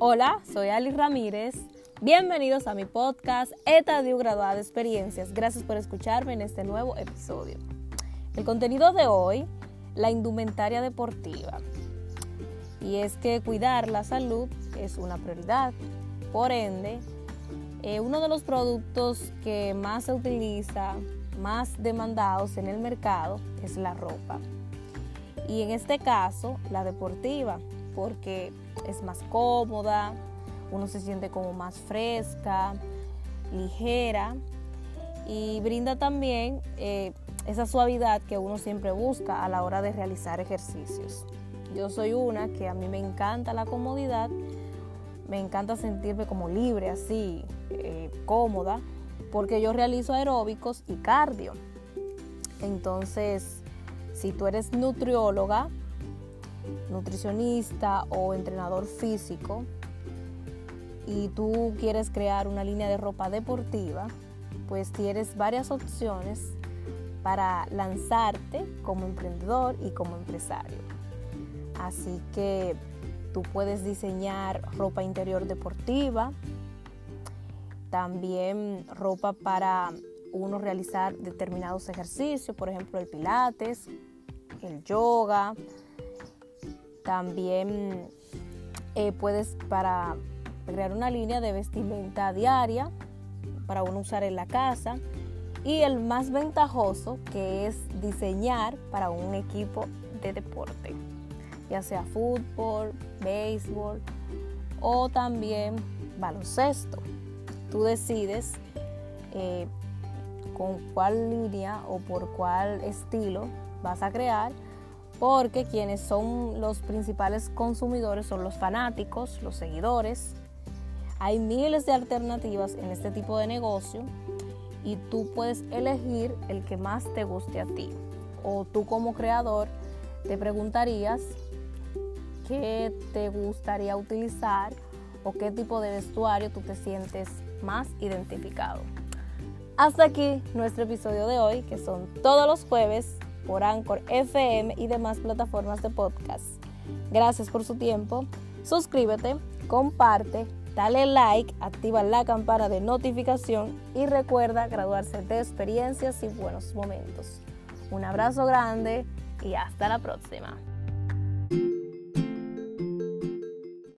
Hola, soy Ali Ramírez. Bienvenidos a mi podcast Etadio Graduada de Experiencias. Gracias por escucharme en este nuevo episodio. El contenido de hoy, la indumentaria deportiva. Y es que cuidar la salud es una prioridad. Por ende, eh, uno de los productos que más se utiliza, más demandados en el mercado, es la ropa. Y en este caso, la deportiva, porque es más cómoda, uno se siente como más fresca, ligera y brinda también eh, esa suavidad que uno siempre busca a la hora de realizar ejercicios. Yo soy una que a mí me encanta la comodidad, me encanta sentirme como libre, así, eh, cómoda, porque yo realizo aeróbicos y cardio. Entonces, si tú eres nutrióloga, nutricionista o entrenador físico y tú quieres crear una línea de ropa deportiva, pues tienes varias opciones para lanzarte como emprendedor y como empresario. Así que tú puedes diseñar ropa interior deportiva, también ropa para uno realizar determinados ejercicios, por ejemplo el pilates, el yoga, también eh, puedes para crear una línea de vestimenta diaria para uno usar en la casa. Y el más ventajoso que es diseñar para un equipo de deporte, ya sea fútbol, béisbol o también baloncesto. Tú decides eh, con cuál línea o por cuál estilo vas a crear porque quienes son los principales consumidores son los fanáticos, los seguidores. Hay miles de alternativas en este tipo de negocio y tú puedes elegir el que más te guste a ti. O tú como creador te preguntarías qué te gustaría utilizar o qué tipo de vestuario tú te sientes más identificado. Hasta aquí nuestro episodio de hoy, que son todos los jueves por Anchor FM y demás plataformas de podcast. Gracias por su tiempo. Suscríbete, comparte, dale like, activa la campana de notificación y recuerda graduarse de experiencias y buenos momentos. Un abrazo grande y hasta la próxima.